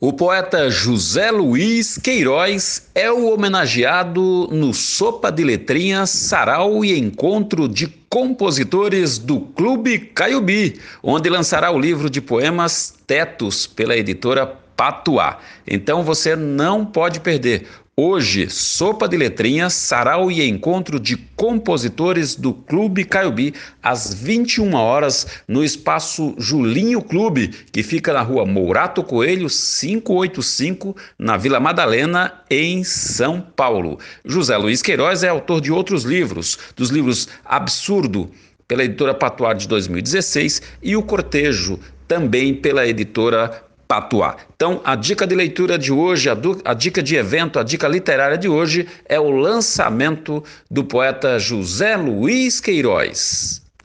O poeta José Luiz Queiroz é o homenageado no Sopa de Letrinhas Sarau e Encontro de Compositores do Clube Caiubi, onde lançará o livro de poemas Tetos pela editora Patuá. Então você não pode perder. Hoje, sopa de letrinhas, sarau e encontro de compositores do Clube Caiubi, às 21 horas, no espaço Julinho Clube, que fica na rua Mourato Coelho, 585, na Vila Madalena, em São Paulo. José Luiz Queiroz é autor de outros livros, dos livros Absurdo, pela editora Patuar de 2016, e O Cortejo, também pela editora Patuá. Então, a dica de leitura de hoje, a, a, dica de evento, a dica literária de hoje é o lançamento do poeta José Luiz Queiroz.